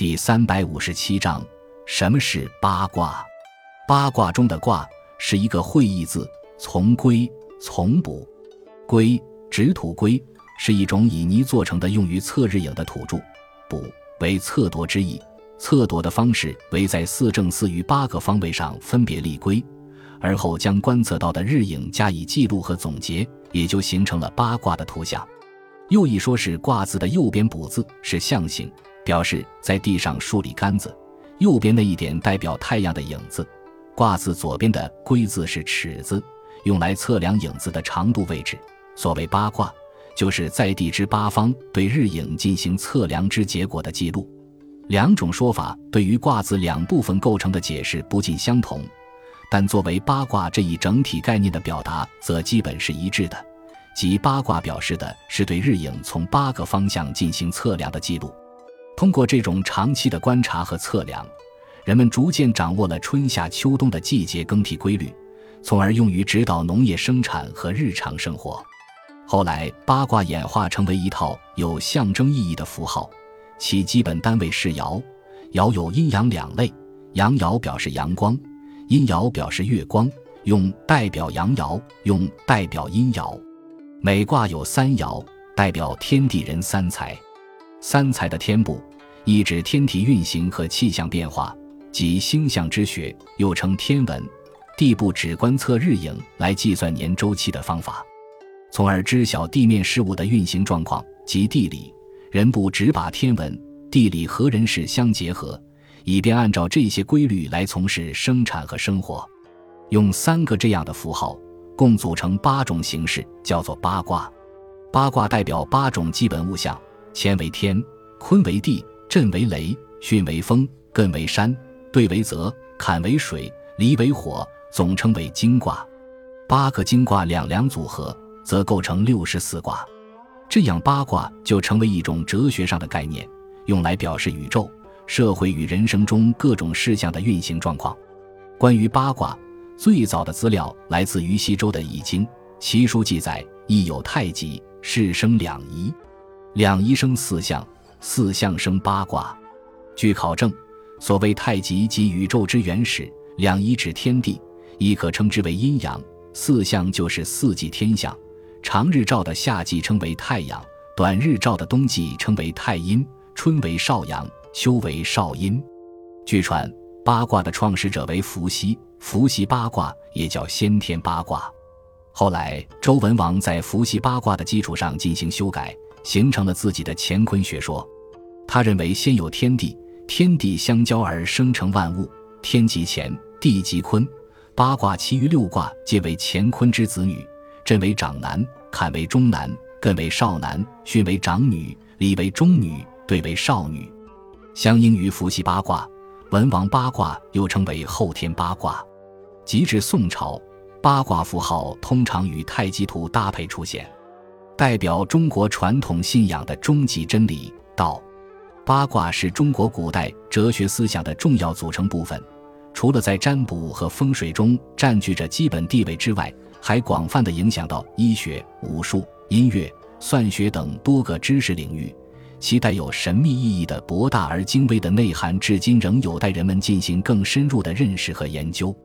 第三百五十七章，什么是八卦？八卦中的“卦”是一个会意字，从龟，从卜。龟，指土龟，是一种以泥做成的用于测日影的土柱。卜，为测度之意。测度的方式为在四正四余八个方位上分别立龟，而后将观测到的日影加以记录和总结，也就形成了八卦的图像。又一说是“卦”字的右边“卜”字是象形。表示在地上竖立杆子，右边那一点代表太阳的影子；卦字左边的“龟”字是尺子，用来测量影子的长度位置。所谓八卦，就是在地之八方对日影进行测量之结果的记录。两种说法对于卦字两部分构成的解释不尽相同，但作为八卦这一整体概念的表达，则基本是一致的。即八卦表示的是对日影从八个方向进行测量的记录。通过这种长期的观察和测量，人们逐渐掌握了春夏秋冬的季节更替规律，从而用于指导农业生产和日常生活。后来，八卦演化成为一套有象征意义的符号，其基本单位是爻。爻有阴阳两类，阳爻表示阳光，阴爻表示月光，用代表阳爻，用代表阴爻。每卦有三爻，代表天地人三才。三才的天部。意指天体运行和气象变化，即星象之学，又称天文。地部指观测日影来计算年周期的方法，从而知晓地面事物的运行状况，及地理。人部只把天文、地理和人事相结合，以便按照这些规律来从事生产和生活。用三个这样的符号，共组成八种形式，叫做八卦。八卦代表八种基本物象：乾为天，坤为地。震为雷，巽为风，艮为山，兑为泽，坎为水，离为火，总称为金卦。八个金卦两两组合，则构成六十四卦。这样八卦就成为一种哲学上的概念，用来表示宇宙、社会与人生中各种事项的运行状况。关于八卦，最早的资料来自于西周的《易经》，其书记载：“易有太极，是生两仪，两仪生四象。”四象生八卦，据考证，所谓太极即宇宙之原始，两仪指天地，亦可称之为阴阳。四象就是四季天象，长日照的夏季称为太阳，短日照的冬季称为太阴。春为少阳，秋为少阴。据传，八卦的创始者为伏羲，伏羲八卦也叫先天八卦。后来，周文王在伏羲八卦的基础上进行修改。形成了自己的乾坤学说。他认为，先有天地，天地相交而生成万物，天即乾，地即坤。八卦其余六卦皆为乾坤之子女。震为长男，坎为中男，艮为少男，巽为长女，离为中女，兑为少女。相应于伏羲八卦，文王八卦又称为后天八卦。及至宋朝，八卦符号通常与太极图搭配出现。代表中国传统信仰的终极真理道，八卦是中国古代哲学思想的重要组成部分。除了在占卜和风水中占据着基本地位之外，还广泛的影响到医学、武术、音乐、算学等多个知识领域。其带有神秘意义的博大而精微的内涵，至今仍有待人们进行更深入的认识和研究。